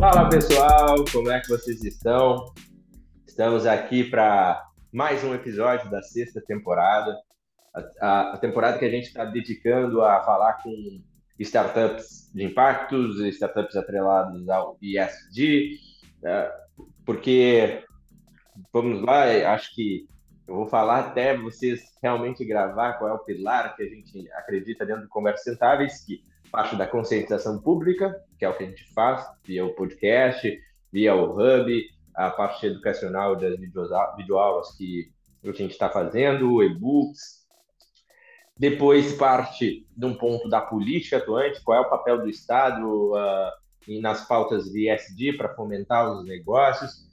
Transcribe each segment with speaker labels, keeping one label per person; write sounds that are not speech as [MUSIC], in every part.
Speaker 1: Fala pessoal, como é que vocês estão? Estamos aqui para mais um episódio da sexta temporada, a, a temporada que a gente está dedicando a falar com startups de impactos, startups atrelados ao ESG, né? porque vamos lá, acho que eu vou falar até vocês realmente gravar qual é o pilar que a gente acredita dentro do Conversas Sentáveis, que parte da conscientização pública, que é o que a gente faz via o podcast, via o Hub, a parte educacional das videoaulas que a gente está fazendo, e-books. Depois parte de um ponto da política atuante, qual é o papel do Estado uh, nas pautas de ESG para fomentar os negócios.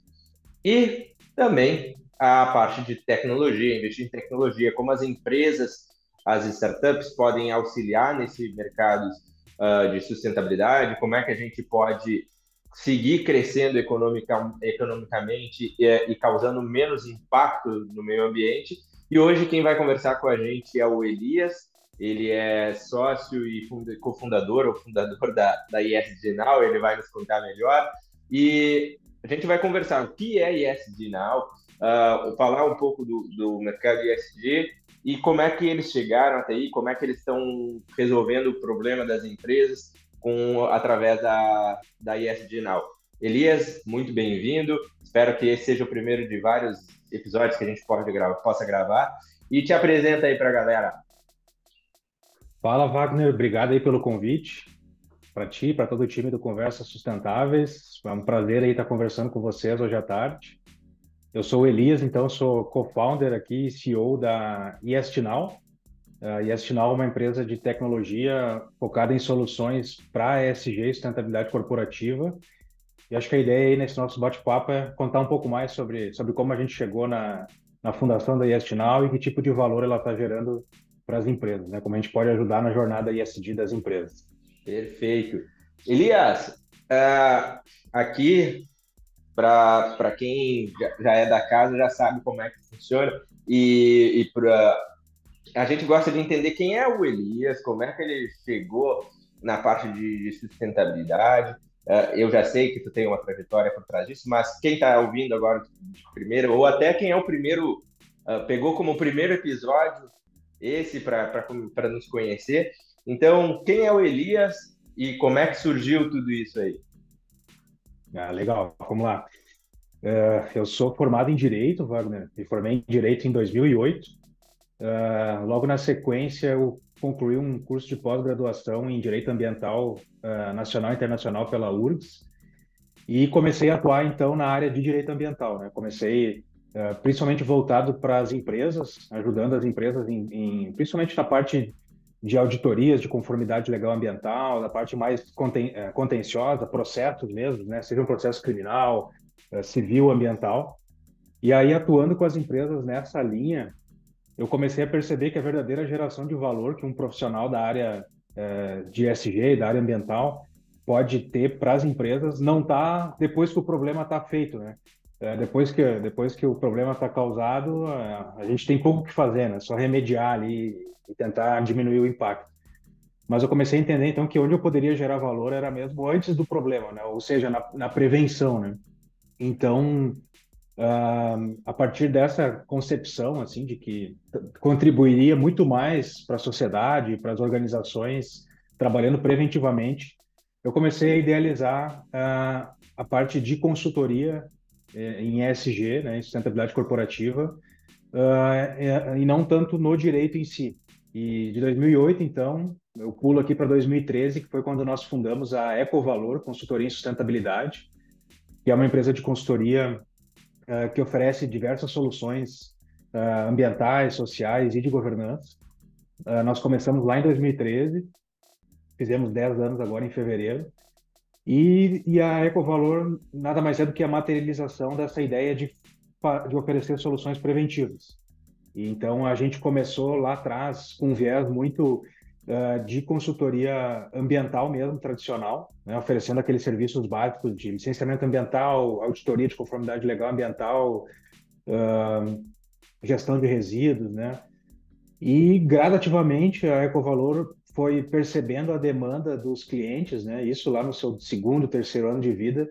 Speaker 1: E também a parte de tecnologia, investir em tecnologia, como as empresas, as startups podem auxiliar nesse mercado uh, de sustentabilidade, como é que a gente pode seguir crescendo economica, economicamente e, e, causando menos impacto no meio ambiente. E hoje quem vai conversar com a gente é o Elias, ele é sócio e cofundador ou fundador da, da Now, ele vai nos contar melhor. E a gente vai conversar o que é ESG Now, uh, falar um pouco do, do mercado ESG e como é que eles chegaram até aí, como é que eles estão resolvendo o problema das empresas com através da, da ESG Now. Elias, muito bem-vindo. Espero que esse seja o primeiro de vários episódios que a gente pode gravar, possa gravar. E te apresenta aí para a galera.
Speaker 2: Fala, Wagner. Obrigado aí pelo convite. Para ti, para todo o time do Conversas Sustentáveis. É um prazer aí estar conversando com vocês hoje à tarde. Eu sou o Elias, então sou co-founder aqui CEO da ESTNOW. A ESTNOW é uma empresa de tecnologia focada em soluções para ESG, sustentabilidade corporativa. E acho que a ideia aí nesse nosso bate-papo é contar um pouco mais sobre, sobre como a gente chegou na, na fundação da ESTNOW e que tipo de valor ela está gerando para as empresas, né? Como a gente pode ajudar na jornada ESG das empresas.
Speaker 1: Perfeito. Elias, uh, aqui para quem já é da casa já sabe como é que funciona e, e para a gente gosta de entender quem é o Elias, como é que ele chegou na parte de, de sustentabilidade. Uh, eu já sei que tu tem uma trajetória por trás disso, mas quem está ouvindo agora primeiro, ou até quem é o primeiro, uh, pegou como primeiro episódio esse para nos conhecer. Então, quem é o Elias e como é que surgiu tudo isso aí?
Speaker 2: Ah, legal, vamos lá. Uh, eu sou formado em Direito, Wagner. Me formei em Direito em 2008. Uh, é, logo na sequência, eu concluí um curso de pós-graduação em Direito Ambiental uh, Nacional e Internacional pela URGS e comecei a atuar, então, na área de Direito Ambiental. Né? Comecei principalmente voltado para as empresas, ajudando as empresas, em, em, principalmente na parte de auditorias de conformidade legal ambiental, na parte mais conten eh, contenciosa, processos mesmo, né? seja um processo criminal, eh, civil, ambiental. E aí, atuando com as empresas nessa linha, eu comecei a perceber que a verdadeira geração de valor que um profissional da área eh, de ESG, da área ambiental, pode ter para as empresas não está depois que o problema está feito, né? Depois que depois que o problema está causado, a gente tem pouco que fazer, né? Só remediar ali e tentar diminuir o impacto. Mas eu comecei a entender então que onde eu poderia gerar valor era mesmo antes do problema, né? Ou seja, na, na prevenção, né? Então, uh, a partir dessa concepção assim de que contribuiria muito mais para a sociedade, para as organizações trabalhando preventivamente, eu comecei a idealizar uh, a parte de consultoria em ESG, né, em sustentabilidade corporativa, uh, e não tanto no direito em si. E de 2008, então, eu pulo aqui para 2013, que foi quando nós fundamos a Ecovalor Consultoria em Sustentabilidade, que é uma empresa de consultoria uh, que oferece diversas soluções uh, ambientais, sociais e de governança. Nós começamos lá em 2013, fizemos 10 anos agora em fevereiro, e, e a Ecovalor nada mais é do que a materialização dessa ideia de, de oferecer soluções preventivas. Então, a gente começou lá atrás com um viés muito uh, de consultoria ambiental mesmo, tradicional, né, oferecendo aqueles serviços básicos de licenciamento ambiental, auditoria de conformidade legal ambiental, uh, gestão de resíduos, né? E gradativamente a Ecovalor foi percebendo a demanda dos clientes, né? Isso lá no seu segundo, terceiro ano de vida,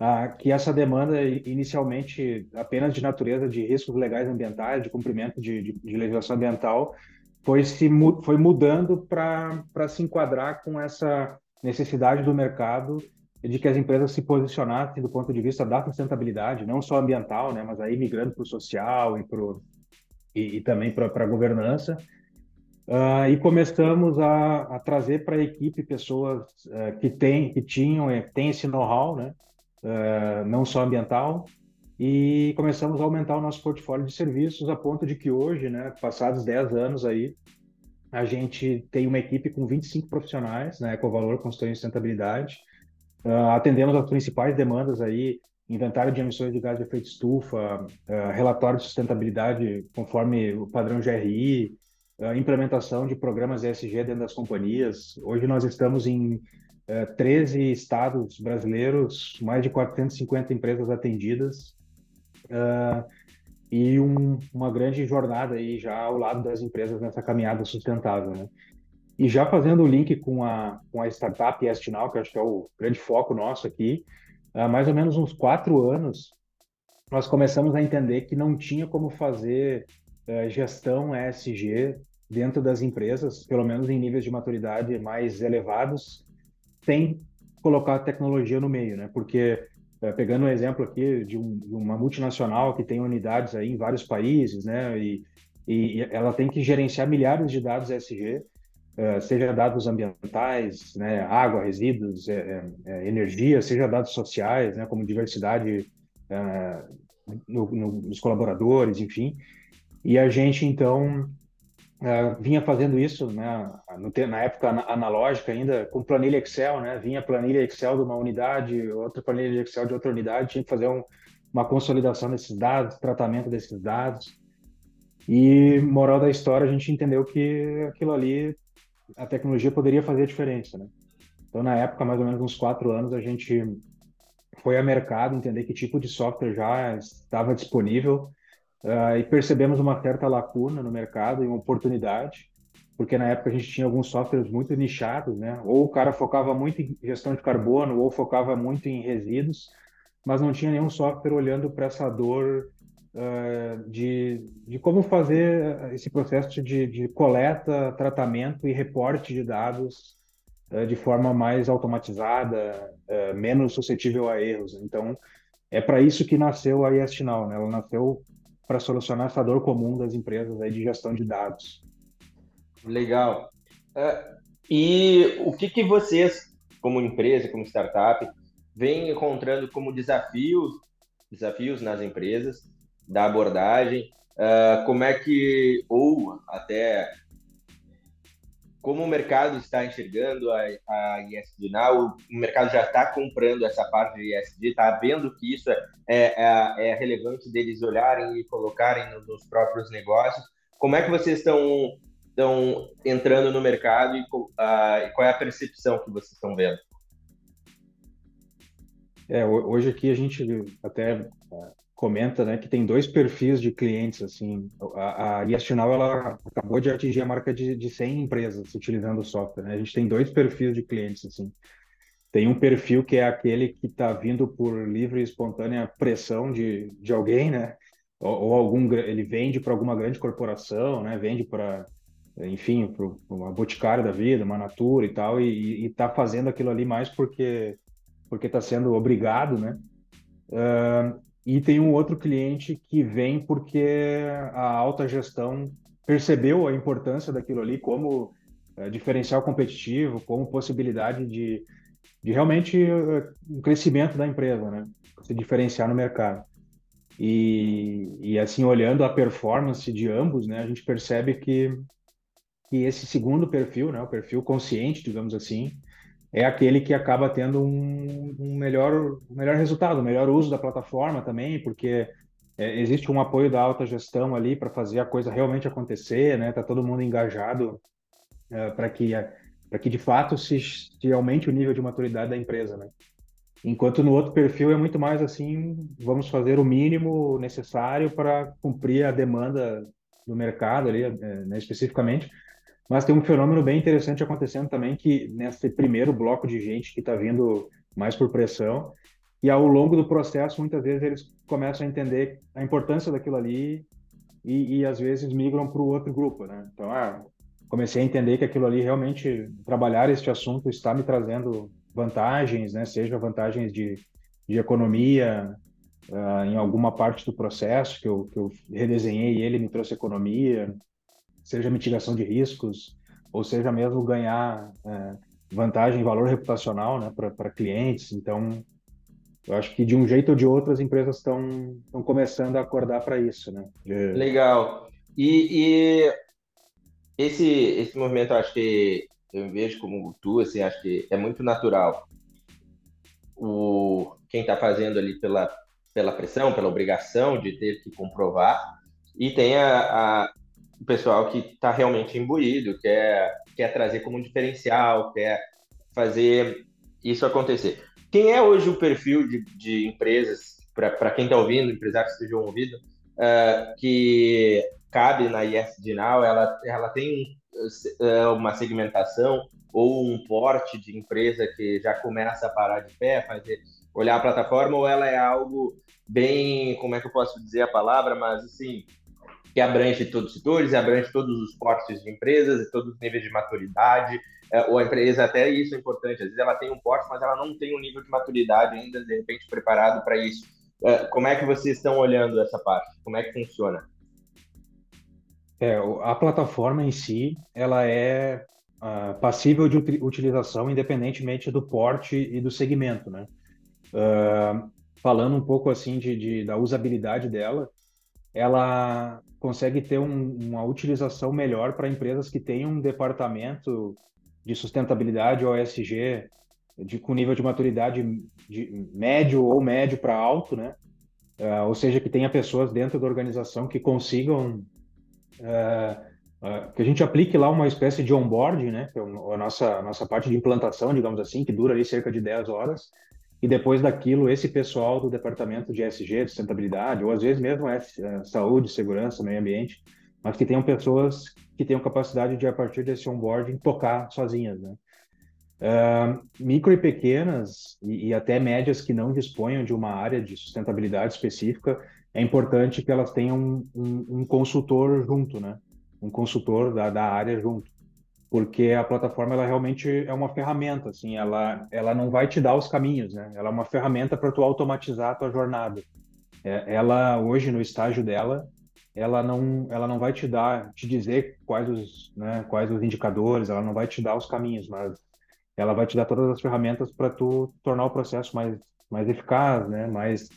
Speaker 2: ah, que essa demanda inicialmente apenas de natureza de riscos legais ambientais, de cumprimento de, de, de legislação ambiental, foi se foi mudando para se enquadrar com essa necessidade do mercado de que as empresas se posicionassem do ponto de vista da sustentabilidade, não só ambiental, né, mas aí migrando para o social e, pro, e, e também para a governança. Uh, e começamos a, a trazer para a equipe pessoas uh, que têm, que tinham, têm esse know-how, né, uh, não só ambiental, e começamos a aumentar o nosso portfólio de serviços a ponto de que hoje, né, passados 10 anos aí, a gente tem uma equipe com 25 profissionais na né, Ecovalor Consultoria em Sustentabilidade. Uh, atendemos as principais demandas aí, inventário de emissões de gás de efeito estufa, uh, relatório de sustentabilidade conforme o padrão GRI, uh, implementação de programas ESG dentro das companhias. Hoje nós estamos em 13 estados brasileiros, mais de 450 empresas atendidas. Uh, e um, uma grande jornada aí já ao lado das empresas nessa caminhada sustentável, né? E já fazendo o link com a, com a startup Estinal, que acho que é o grande foco nosso aqui, há mais ou menos uns quatro anos, nós começamos a entender que não tinha como fazer uh, gestão ESG dentro das empresas, pelo menos em níveis de maturidade mais elevados, sem colocar a tecnologia no meio, né? Porque é, pegando um exemplo aqui de, um, de, uma multinacional que tem unidades aí em vários países, né, e, e ela tem que gerenciar milhares de dados ESG, é, seja dados ambientais, né, água, resíduos, é, é, energia, seja dados sociais, né, como diversidade é, no, no, nos colaboradores, enfim. E a gente então Uh, vinha fazendo isso, né, no, na época analógica ainda, com planilha Excel, né, vinha planilha Excel de uma unidade, outra planilha Excel de outra unidade, tinha que fazer um, uma consolidação desses dados, tratamento desses dados. E, moral da história, a gente entendeu que aquilo ali, a tecnologia poderia fazer a diferença, né. Então, na época, mais ou menos uns quatro anos, a gente foi a mercado entender que tipo de software já estava disponível Uh, e percebemos uma certa lacuna no mercado e uma oportunidade, porque na época a gente tinha alguns softwares muito nichados, né? Ou o cara focava muito em gestão de carbono, ou focava muito em resíduos, mas não tinha nenhum software olhando para essa dor uh, de, de como fazer esse processo de, de coleta, tratamento e reporte de dados uh, de forma mais automatizada, menos suscetível a erros. Então, é para isso que nasceu a EST Now, né? Ela nasceu para solucionar essa dor comum das empresas aí de gestão de dados.
Speaker 1: Legal. Uh, e o que, que vocês, como empresa, como startup, vêm encontrando como desafios, desafios nas empresas da abordagem? Uh, como é que, ou até como o mercado está enxergando a, a ESG Now, o mercado já está comprando essa parte de ESG, está vendo que isso é, é, é, relevante deles olharem e colocarem nos próprios negócios. Como é que vocês estão, estão entrando no mercado e, e qual é a percepção que vocês estão vendo?
Speaker 2: É, hoje aqui a gente até comenta, né, que tem dois perfis de clientes, assim, a, a ela acabou de atingir a marca de, de 100 empresas utilizando o software, né? a gente tem dois perfis de clientes, assim, tem um perfil que é aquele que está vindo por livre e espontânea pressão de, de alguém, né, ou, ou algum, ele vende para alguma grande corporação, né, vende para, enfim, para uma boticária da vida, uma natura e tal, e está fazendo aquilo ali mais porque porque está sendo obrigado, né, uh, e tem um outro cliente que vem porque a alta gestão percebeu a importância daquilo ali como é, diferencial competitivo, como possibilidade de, de realmente uh, um crescimento da empresa, né? Se diferenciar no mercado. E, e assim, olhando a performance de ambos, né, a gente percebe que, que esse segundo perfil, né, o perfil consciente, digamos assim, é aquele que acaba tendo um, um melhor, melhor resultado, melhor uso da plataforma também, porque é, existe um apoio da alta gestão ali para fazer a coisa realmente acontecer, né? Tá todo mundo engajado é, para que para que de fato se, se aumente o nível de maturidade da empresa, né? Enquanto no outro perfil é muito mais assim, vamos fazer o mínimo necessário para cumprir a demanda do mercado ali, é, né, especificamente, Mas tem um fenômeno bem interessante acontecendo também, que nesse primeiro bloco de gente que está vindo mais por pressão, e ao longo do processo, muitas vezes eles começam a entender a importância daquilo ali e, e às vezes migram para o outro grupo, né? Então, ah, comecei a entender que aquilo ali realmente, trabalhar este assunto está me trazendo vantagens, né? Seja vantagens de, de economia, uh, em alguma parte do processo que eu, que eu redesenhei ele me trouxe economia, seja mitigação de riscos, ou seja mesmo ganhar uh, vantagem, valor reputacional né, para clientes. Então, eu acho que de um jeito ou de outro as empresas estão começando a acordar para isso. Né?
Speaker 1: De... Legal. E, e, esse, esse movimento, acho que eu vejo como tu, assim, acho que é muito natural. O, quem está fazendo ali pela pela pressão, pela obrigação de ter que comprovar, e tem a, a o pessoal que está realmente imbuído, quer, quer trazer como diferencial, quer fazer isso acontecer. Quem é hoje o perfil de, de empresas, para quem está ouvindo, empresários que estejam ouvindo, uh, que cabe na ISD Now, ela, ela tem uh, uma segmentação ou um porte de empresa que já começa a parar de pé, fazer olhar a plataforma, ou ela é algo bem, como é que eu posso dizer a palavra, mas assim, que abrange todos os setores, abrange todos os portes de empresas e todos os níveis de maturidade, é, ou a empresa, até isso é importante, às vezes ela tem um porte, mas ela não tem um nível de maturidade ainda, de repente, preparado para isso. É, como é que vocês estão olhando essa parte? Como é que funciona?
Speaker 2: É, a plataforma em si, ela é uh, passível de utilização independentemente do porte e do segmento, né? Uh, falando um pouco assim de, de, da usabilidade dela, ela consegue ter um, uma utilização melhor para empresas que têm um departamento de sustentabilidade OSG de, com nível de maturidade de médio ou médio para alto, né? Uh, ou seja, que tenha pessoas dentro da organização que consigam uh, uh, que a gente aplique lá uma espécie de onboarding, né? Que é a nossa, a nossa parte de implantação, digamos assim, que dura ali cerca de 10 horas, e depois daquilo, esse pessoal do departamento de SG, de sustentabilidade, ou às vezes mesmo é, é saúde, segurança, meio ambiente, mas que tenham pessoas que tenham capacidade de, a partir desse onboarding, tocar sozinhas, né? Uh, micro e pequenas, e, e, até médias que não disponham de uma área de sustentabilidade específica, é importante que elas tenham um, um, um consultor junto, né? Um consultor da, da área junto porque a plataforma ela realmente é uma ferramenta, assim, ela ela não vai te dar os caminhos, né? Ela é uma ferramenta para tu automatizar a tua jornada. É, ela hoje no estágio dela, ela não ela não vai te dar te dizer quais os né, quais os indicadores, ela não vai te dar os caminhos, mas ela vai te dar todas as ferramentas para tu tornar o processo mais mais eficaz, né? Mais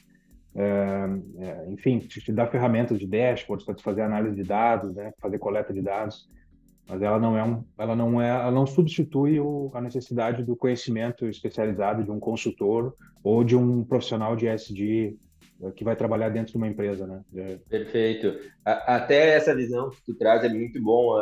Speaker 2: é, é, enfim, te, te dar ferramentas de dashboards para tu fazer análise de dados, né? Fazer coleta de dados mas ela não é um, ela não é, ela não substitui o, a necessidade do conhecimento especializado de um consultor ou de um profissional de SD eh, que vai trabalhar dentro de uma empresa, né?
Speaker 1: É. Perfeito. Até essa visão que tu traz é muito bom,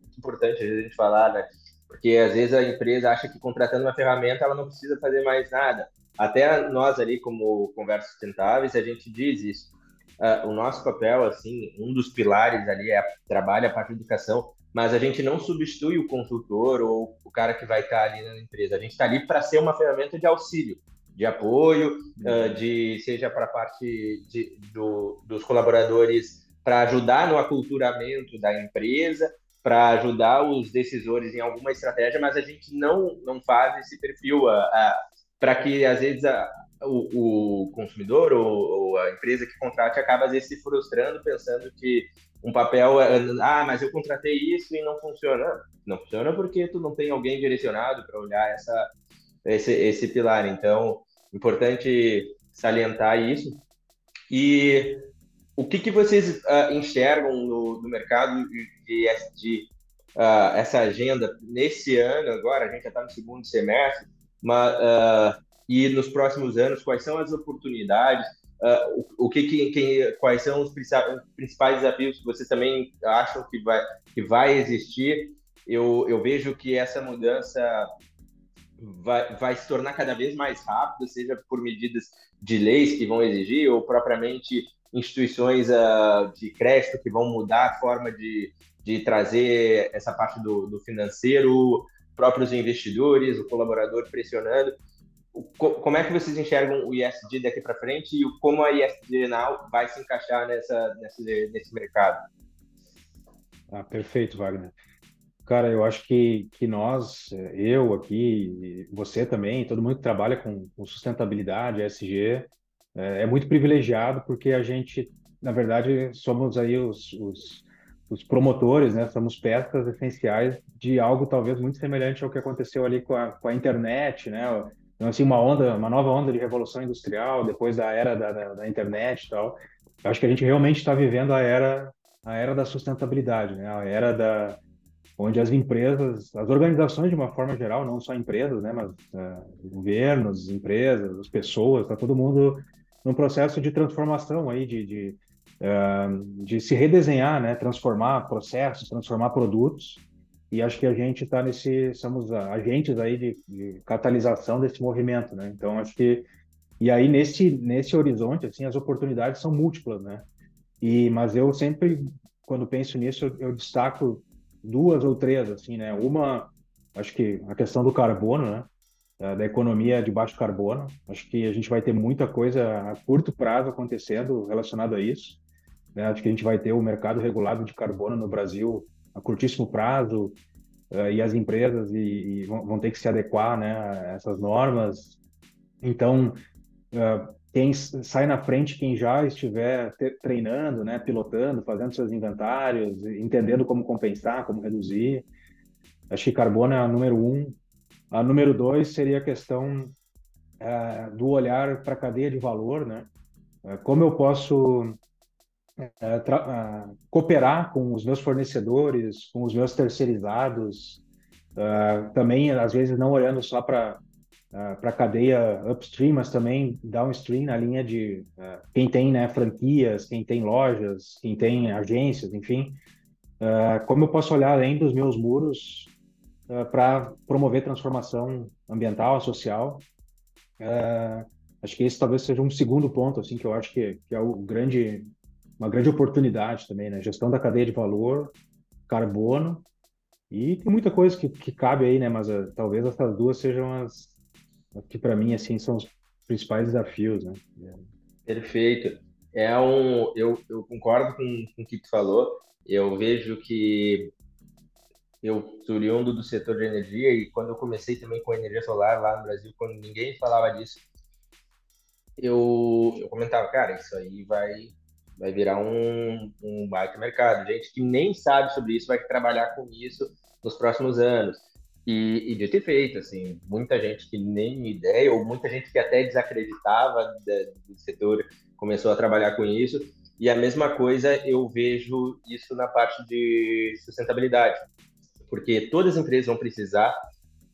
Speaker 1: muito importante a gente falar, né? Porque às vezes a empresa acha que contratando uma ferramenta ela não precisa fazer mais nada. Até nós ali como Conversas Sustentáveis a gente diz isso. Uh, o nosso papel, assim, um dos pilares ali é trabalho a parte da educação, mas a gente não substitui o consultor ou o cara que vai estar ali na empresa. A gente está ali para ser uma ferramenta de auxílio, de apoio, uh, de seja para a parte de, do, dos colaboradores para ajudar no aculturamento da empresa, para ajudar os decisores em alguma estratégia, mas a gente não não faz esse perfil para que às vezes a, o, o, consumidor ou, ou, a empresa que contrate acaba às vezes se frustrando pensando que um papel, é, ah, mas eu contratei isso e não funciona. Não funciona porque tu não tem alguém direcionado para olhar essa, esse, esse pilar. Então, importante salientar isso. E o que, que vocês uh, enxergam no, no, mercado de ESG, uh, ah, essa agenda nesse ano agora, a gente já está no segundo semestre, mas, uh, e nos próximos anos, quais são as oportunidades Uh, o, o que, que, que, quais são os principais desafios que vocês também acham que vai, que vai existir? Eu, eu vejo que essa mudança vai, vai se tornar cada vez mais rápida, seja por medidas de leis que vão exigir ou propriamente instituições uh, de crédito que vão mudar a forma de, de trazer essa parte do, do financeiro, próprios investidores, o colaborador pressionando. Como é que vocês enxergam o ISD daqui para frente e como a ISD Now vai se encaixar nessa, nesse, nesse mercado?
Speaker 2: Ah, perfeito, Wagner. Cara, eu acho que, que nós, eu aqui, você também, todo mundo que trabalha com, com sustentabilidade, ESG, é, é, muito privilegiado porque a gente, na verdade, somos aí os, os, os promotores, né? Somos peças essenciais de algo talvez muito semelhante ao que aconteceu ali com a, com a internet, né? Então, assim, uma onda, uma nova onda de revolução industrial depois da era da, da, da internet e tal. Eu acho que a gente realmente está vivendo a era, a era da sustentabilidade, né? A era da onde as empresas, as organizações de uma forma geral, não só empresas, né, mas uh, governos, empresas, as pessoas, está todo mundo num processo de transformação aí, de, de, uh, de se redesenhar, né, transformar processos, transformar produtos. E acho que a gente está nesse, somos agentes aí de, de, catalisação desse movimento, né? Então acho que e aí nesse nesse horizonte assim as oportunidades são múltiplas, né? E mas eu sempre quando penso nisso eu, eu destaco duas ou três, assim, né? Uma, acho que a questão do carbono, né? Da economia de baixo carbono. Acho que a gente vai ter muita coisa a curto prazo acontecendo relacionado a isso. Né? Acho que a gente vai ter o mercado regulado de carbono no Brasil a curtíssimo prazo uh, e as empresas e, e vão, ter que se adequar, né, a essas normas. Então, uh, quem sai na frente, quem já estiver treinando, né, pilotando, fazendo seus inventários, entendendo como compensar, como reduzir. Acho que carbono é a número um. A número dois seria a questão é, do olhar para a cadeia de valor, né? Como eu posso é, cooperar com os meus fornecedores, com os meus terceirizados, também às vezes não olhando só para uh, para cadeia upstream, mas também downstream na linha de uh, quem tem né, franquias, quem tem lojas, quem tem agências, enfim. Uh, como eu posso olhar além dos meus muros para promover transformação ambiental, social? acho que esse talvez seja um segundo ponto, assim, que eu acho que, que é o grande, uma grande oportunidade também, né? Gestão da cadeia de valor, carbono e tem muita coisa que, que cabe aí, né? Mas uh, talvez essas duas sejam as, que para mim assim são os principais desafios, né?
Speaker 1: Perfeito. É um, eu, eu concordo com, com o que tu falou. Eu vejo que eu sou oriundo do setor de energia e quando eu comecei também com energia solar lá no Brasil, quando ninguém falava disso, eu, eu comentava, cara, isso aí vai vai virar um, um baita mercado. Gente que nem sabe sobre isso vai trabalhar com isso nos próximos anos. E, e ter feito, assim, muita gente que nem ideia, ou muita gente que até desacreditava do setor começou a trabalhar com isso. E a mesma coisa eu vejo isso na parte de sustentabilidade, porque todas as empresas vão precisar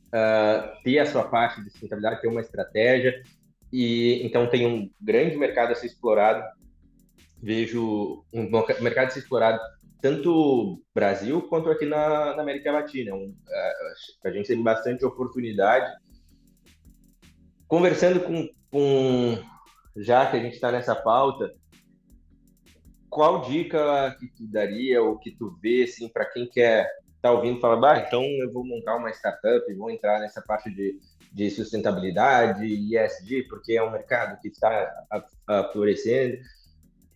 Speaker 1: uh, ter a sua parte de sustentabilidade, ter uma estratégia, e então tem um grande mercado a ser explorado. Vejo um mercado a ser explorado tanto Brasil quanto aqui na, na América Latina. Um, a, a, gente tem bastante oportunidade. Conversando com, com já que a gente está nessa pauta, qual dica que tu daria ou que tu vê assim para quem quer tá ouvindo falar, bah, então eu vou montar uma startup, vou entrar nessa parte de, de sustentabilidade ESG, porque é um mercado que está florescendo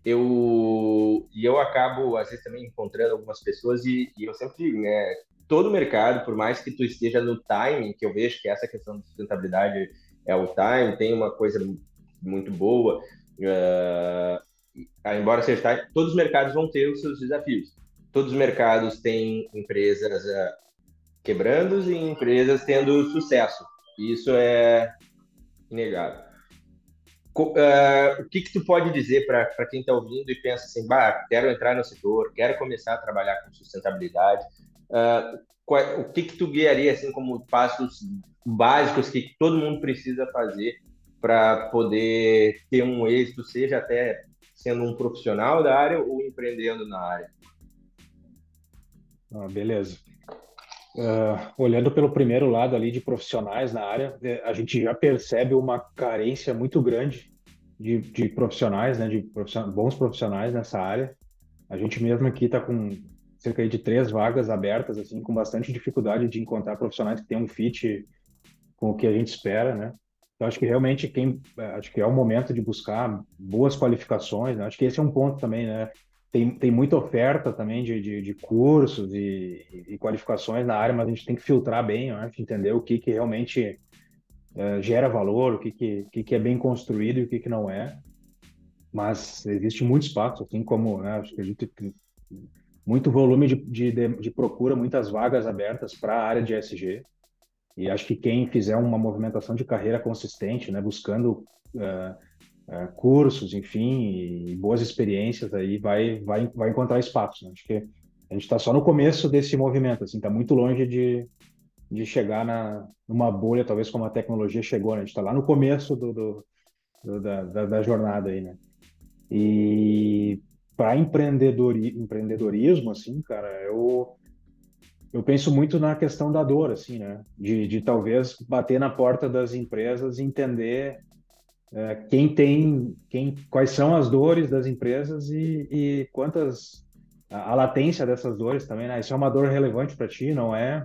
Speaker 1: eu e eu acabo às vezes também encontrando algumas pessoas e, e eu sempre digo, né, todo mercado, por mais que tu esteja no timing, que eu vejo que essa questão de sustentabilidade é o time, tem uma coisa muito boa, uh, embora seja time, todos os mercados vão ter os seus desafios. Todos os mercados têm empresas uh, quebrando e empresas tendo sucesso. Isso é inegável. Uh, o que, que tu pode dizer para quem está ouvindo e pensa assim, bah, quero entrar no setor, quero começar a trabalhar com sustentabilidade? Uh, qual, o que, que tu guiaria assim como passos básicos que todo mundo precisa fazer para poder ter um êxito, seja até sendo um profissional da área ou empreendendo na área?
Speaker 2: Ah, beleza. Uh, olhando pelo primeiro lado ali de profissionais na área, é, a gente já percebe uma carência muito grande de, de profissionais, né, de profissionais, bons profissionais nessa área. A gente mesmo aqui está com cerca de três vagas abertas, assim, com bastante dificuldade de encontrar profissionais que tenham um fit com o que a gente espera, né? Então, acho que realmente quem, acho que é o momento de buscar boas qualificações, né? Acho que esse é um ponto também, né? Tem, tem muita oferta também de, de, de cursos e, e, qualificações na área, mas a gente tem que filtrar bem, né? entender o que, que realmente uh, gera valor, o que, que, que, que é bem construído e o que, que não é. Mas existe muito espaço, assim como, né? Acho que muito volume de, de, de procura, muitas vagas abertas para a área de SG. E acho que quem fizer uma movimentação de carreira consistente, né, buscando uh, uh, cursos, enfim, e boas experiências, aí vai, vai, vai encontrar espaço. Né? Acho que a gente está só no começo desse movimento, assim, está muito longe de, de chegar na, numa bolha, talvez como a tecnologia chegou, né? A gente está lá no começo do, do, do da, da, da, jornada aí, né? E para empreendedori, empreendedorismo, assim, cara, eu eu penso muito na questão da dor, assim, né? De, de talvez bater na porta das empresas e entender é, quem tem, quem, quais são as dores das empresas e, e quantas a, a, latência dessas dores também, né? Isso é uma dor relevante para ti, não é?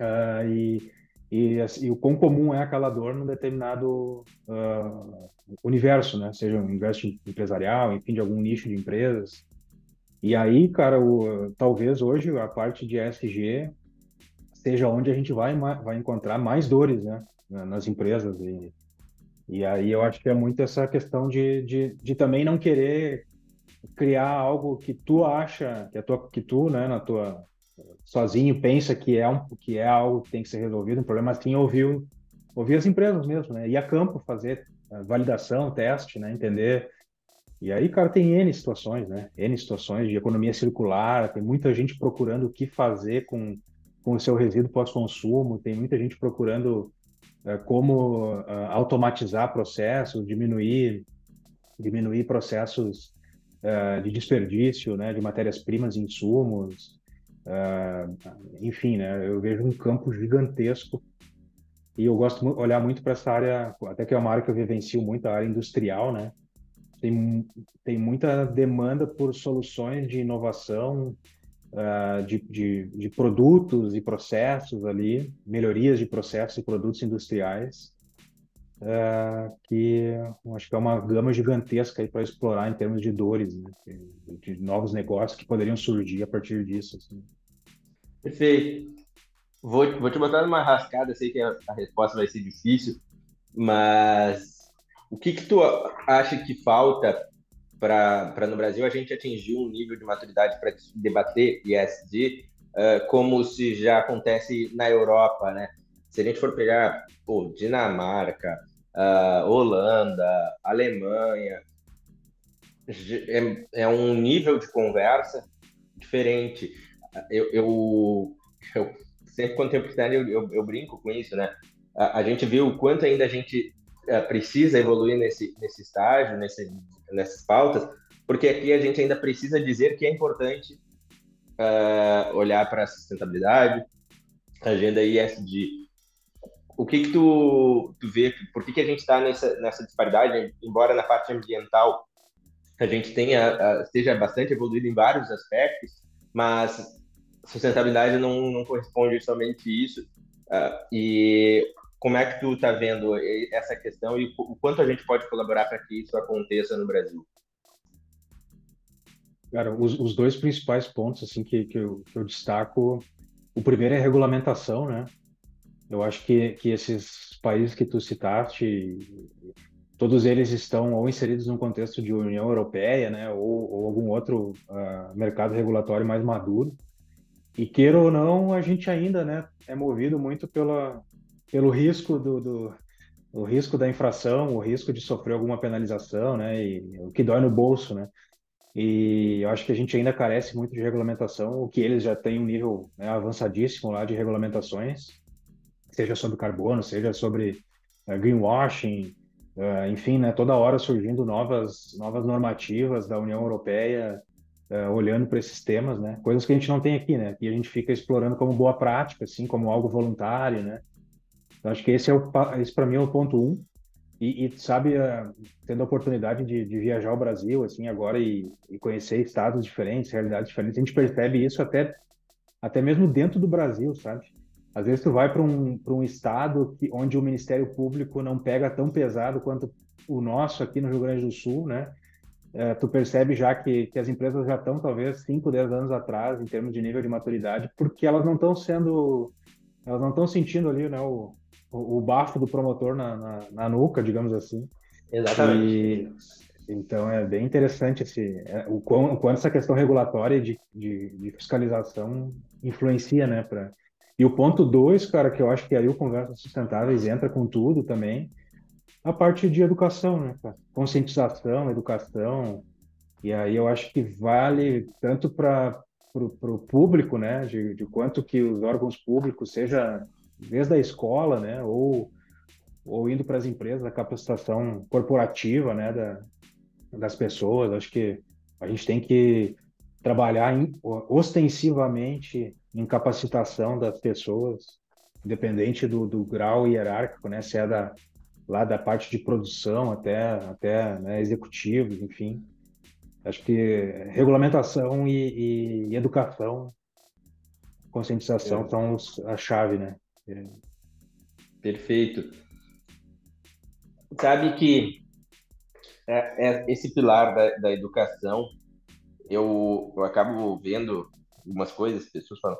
Speaker 2: Uh, e, e, assim, e, o quão comum é aquela dor num determinado uh, universo, né? Seja um universo empresarial, enfim, de algum nicho de empresas. E aí, cara, o, talvez hoje a parte de ESG seja onde a gente vai, vai encontrar mais dores, né, nas empresas. E, e aí eu acho que é muito essa questão de, de, de também não querer criar algo que tu acha, que, a tua, que tu, né, na tua, sozinho pensa que é, um, que é algo que tem que ser resolvido, um problema assim, ouvir, ouvir as empresas mesmo, né, ir a campo fazer validação, teste, né, entender e aí, cara, tem N situações, né? N situações de economia circular, tem muita gente procurando o que fazer com, com o seu resíduo pós-consumo, tem muita gente procurando como uh, automatizar processos, diminuir, diminuir processos uh, de desperdício, né, de matérias-primas e insumos. enfim, né, eu vejo um campo gigantesco e eu gosto de olhar muito para essa área, até que é uma área que eu vivencio muito, a área industrial, né? tem, tem muita demanda por soluções de inovação, uh, de, de, de, produtos e processos ali, melhorias de processos e produtos industriais, uh, que acho que é uma gama gigantesca para explorar em termos de dores, né? de, de, novos negócios que poderiam surgir a partir disso. Assim.
Speaker 1: Perfeito. Vou, vou te botar numa rascada, sei que a, a resposta vai ser difícil, mas o que, que tu acha que falta para no Brasil a gente atingir um nível de maturidade para debater ESG, uh, como se já acontece na Europa, né? Se a gente for pegar pô, Dinamarca, uh, Holanda, Alemanha, é, é, um nível de conversa diferente. Eu, eu, eu sempre quando tenho oportunidade eu, eu, eu, brinco com isso, né? A, a gente viu o quanto ainda a gente precisa evoluir nesse, nesse estágio, nesse, nessas pautas, porque aqui a gente ainda precisa dizer que é importante uh, olhar para a sustentabilidade, agenda ISD. O que que tu, tu vê, por que, que a gente está nessa, nessa disparidade, embora na parte ambiental a gente tenha, esteja bastante evoluído em vários aspectos, mas sustentabilidade não, não corresponde somente isso. Uh, e como é que tu está vendo essa questão e o quanto a gente pode colaborar para que isso aconteça no Brasil?
Speaker 2: Cara, os, os dois principais pontos assim que, que, eu, que eu destaco, o primeiro é a regulamentação, né? Eu acho que, que esses países que tu citaste, todos eles estão ou inseridos num contexto de União Europeia, né, ou, ou algum outro uh, mercado regulatório mais maduro. E queira ou não, a gente ainda, né, é movido muito pela pelo risco do, do o risco da infração, o risco de sofrer alguma penalização, né, e o que dói no bolso, né. E eu acho que a gente ainda carece muito de regulamentação, o que eles já têm um nível né, avançadíssimo lá de regulamentações, seja sobre carbono, seja sobre uh, greenwashing, uh, enfim, né, toda hora surgindo novas novas normativas da União Europeia uh, olhando para esses temas, né, coisas que a gente não tem aqui, né, e a gente fica explorando como boa prática, assim, como algo voluntário, né, então, acho que esse é o esse para mim é o ponto um. E, e sabe, uh, tendo a oportunidade de, de, viajar ao Brasil, assim, agora e, e, conhecer estados diferentes, realidades diferentes, a gente percebe isso até, até mesmo dentro do Brasil, sabe? Às vezes tu vai para um, um estado que, onde o Ministério Público não pega tão pesado quanto o nosso aqui no Rio Grande do Sul, né? É, tu percebe já que, que as empresas já estão talvez 5, 10 anos atrás em termos de nível de maturidade, porque elas não estão sendo, elas não estão sentindo ali, né, o, o, o bafo do promotor na, na, na, nuca, digamos assim.
Speaker 1: Exatamente.
Speaker 2: E, então é bem interessante esse, é, o, quão, o quanto essa questão regulatória de, de, de fiscalização influencia, né, para e o ponto dois, cara, que eu acho que aí o Conversas Sustentáveis entra com tudo também, a parte de educação, né, cara? Conscientização, educação. E aí eu acho que vale tanto para o público, né, de, de quanto que os órgãos públicos, seja desde a escola, né, ou, ou indo para as empresas, a capacitação corporativa, né, da, das pessoas. Acho que a gente tem que trabalhar em, ostensivamente em capacitação das pessoas, independente do, do grau hierárquico, né? Se é da, lá da parte de produção até, até né, executivos, enfim. Acho que regulamentação e, e, e educação, conscientização é. são a chave, né? É.
Speaker 1: Perfeito. Sabe que é, é esse pilar da, da educação, eu, eu acabo vendo algumas coisas, pessoas falam,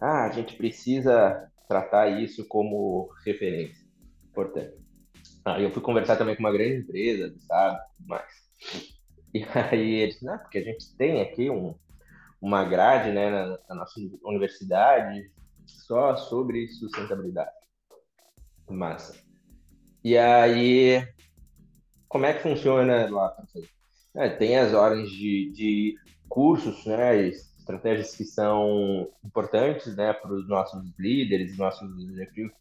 Speaker 1: ah, a gente precisa tratar isso como referência. Importante. Aí eu fui conversar também com uma grande empresa, sabe? Mas. E aí eles, não, porque a gente tem aqui um, uma grade né, na, na nossa universidade só sobre sustentabilidade. Massa. E aí, como é que funciona lá? É, tem as horas de, de cursos, né, estratégias que são importantes, né, para os nossos líderes, nossos executivos.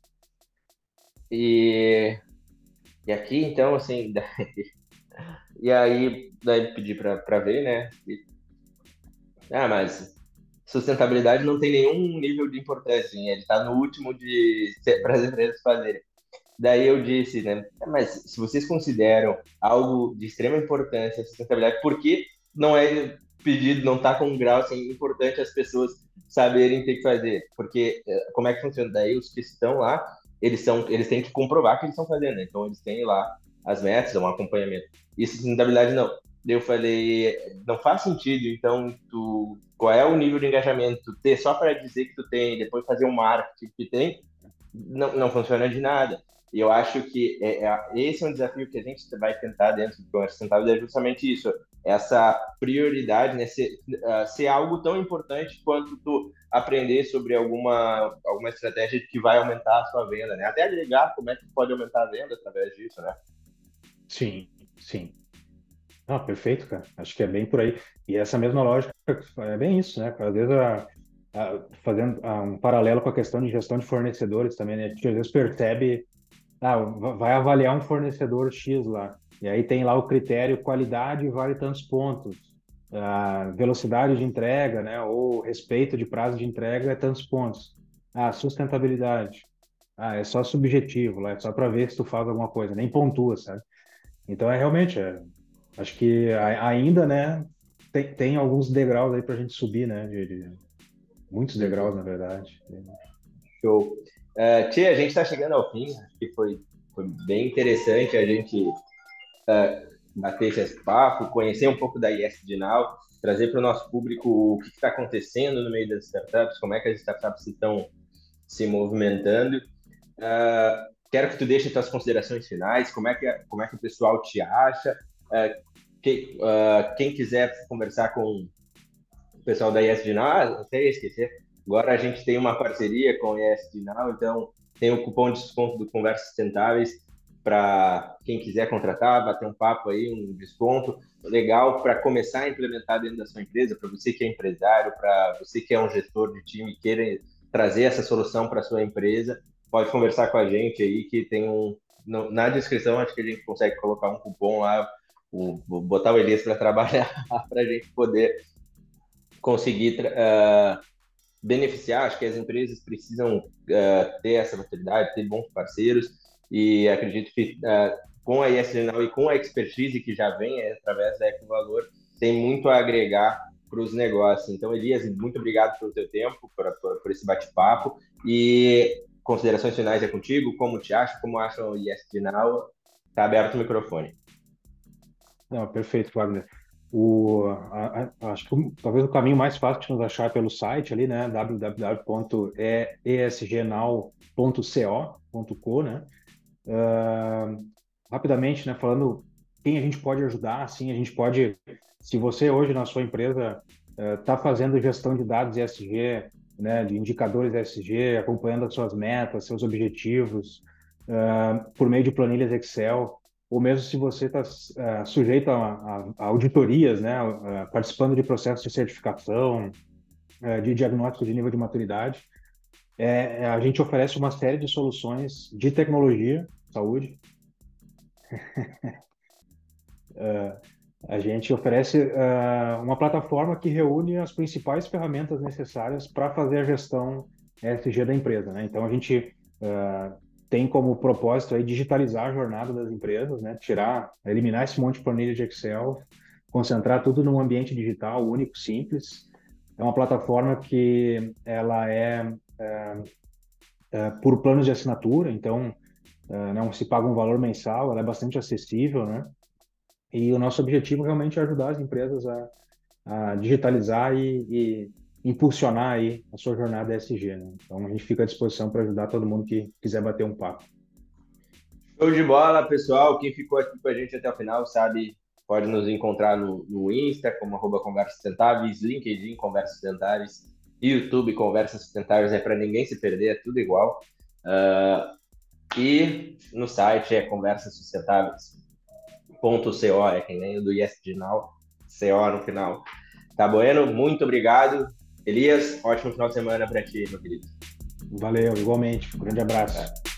Speaker 1: E e aqui, então, assim, daí... [LAUGHS] e aí, daí pedi para ver, né? E... Ah, mas sustentabilidade não tem nenhum nível de importância, assim, ele está no último de para as empresas fazerem. Daí eu disse, né? Mas se vocês consideram algo de extrema importância a sustentabilidade, por que não é pedido, não está com um grau assim, importante as pessoas saberem ter que fazer? Porque eh, como é que funciona? Daí os que estão lá eles são, eles têm que comprovar que eles estão fazendo, né? Então eles têm lá as metas, um acompanhamento. E sustentabilidade não. Eu falei, não faz sentido, então tu, qual é o nível de engajamento ter só para dizer que tu tem, depois fazer um marketing que tem, não, não funciona de nada. E eu acho que é, é, esse é um desafio que a gente vai tentar dentro do Comércio Sustentável, é justamente isso, essa prioridade, né, ser, uh, ser algo tão importante quanto tu aprender sobre alguma, alguma estratégia que vai aumentar a sua venda, né? Até agregar como é que pode aumentar a venda através disso, né?
Speaker 2: Sim, sim. Ah, perfeito, cara. Acho que é bem por aí. E essa mesma lógica é bem isso, né? Às vezes, a, a, fazendo a, um paralelo com a questão de gestão de fornecedores também, né? A gente às vezes percebe, ah, vai avaliar um fornecedor X lá, e aí tem lá o critério qualidade vale tantos pontos a velocidade de entrega, né, ou respeito de prazo de entrega é tantos pontos. Ah, sustentabilidade. Ah, é só subjetivo, lá é só para ver se tu faz alguma coisa, nem pontua, sabe? Então é realmente, é, acho que ainda, né, tem, tem alguns degraus aí para a gente subir, né, de, de, muitos degraus na verdade.
Speaker 1: Show. Uh, Tia, a gente está chegando ao fim, acho que foi, foi bem interessante a gente uh, bater esse papo, conhecer um pouco da IS Now, trazer para o nosso público o que está acontecendo no meio das startups, como é que as startups estão se movimentando. Uh, quero que tu deixe tuas considerações finais, como é que, como é que o pessoal te acha. Uh, que, uh, quem quiser conversar com o pessoal da IS até esquecer, agora a gente tem uma parceria com a IS então tem o cupom de desconto do Conversas Sustentáveis, para quem quiser contratar, bater um papo aí, um desconto. Legal para começar a implementar dentro da sua empresa, para você que é empresário, para você que é um gestor de time e queira trazer essa solução para sua empresa, pode conversar com a gente aí que tem um na descrição acho que a gente consegue colocar um cupom lá, o, botar o Elias para [LAUGHS] trabalhar para a gente poder conseguir uh, beneficiar. Acho que as empresas precisam uh, ter essa maturidade, ter bons parceiros e acredito que uh, com a ESG e com a expertise que já vem é, através da Ecovalor, tem muito a agregar para os negócios. Então, Elias, muito obrigado pelo teu tempo, por, esse bate-papo. E considerações finais é contigo, como te acha, como acham o Now? Está aberto o microfone.
Speaker 2: Não, perfeito, Wagner. O, a, a, acho que talvez o caminho mais fácil de nos achar pelo site ali, né? www.esgnal.co.co, né? Uh, rapidamente, né? Falando quem a gente pode ajudar, assim, a gente pode, se você hoje na sua empresa está uh, fazendo gestão de dados ESG, né? De indicadores ESG, acompanhando as suas metas, seus objetivos, uh, por meio de planilhas Excel, ou mesmo se você está é, sujeito a, a, a, auditorias, né, participando de processos de certificação, uh, de diagnóstico de nível de maturidade, é, a gente oferece uma série de soluções de tecnologia, saúde. [LAUGHS] a gente oferece uma plataforma que reúne as principais ferramentas necessárias para fazer a gestão ESG da empresa. Né? Então, a gente tem como propósito aí digitalizar a jornada das empresas, né? Tirar, eliminar esse monte de planilha de Excel, concentrar tudo num ambiente digital único, simples. É uma plataforma que ela é, é, é por planos de assinatura, então é, não se paga um valor mensal, ela é bastante acessível, né? E o nosso objetivo realmente é ajudar as empresas a, a digitalizar e, e impulsionar aí a sua jornada ESG. Né? Então a gente fica à disposição para ajudar todo mundo que quiser bater um papo.
Speaker 1: Show de bola, pessoal. Quem ficou aqui com a gente até o final sabe, pode nos encontrar no, no Insta, como arroba Conversas Sustentáveis, LinkedIn Conversas Sustentáveis, YouTube Conversas Sustentáveis, é para ninguém se perder, é tudo igual. Uh, e no site é conversassustentáveis.co, é quem nem o do ESG Now, CO no final. Tá bueno? Muito obrigado. Elias, ótimo final de semana para ti, meu querido.
Speaker 2: Valeu, igualmente. Um grande abraço. É.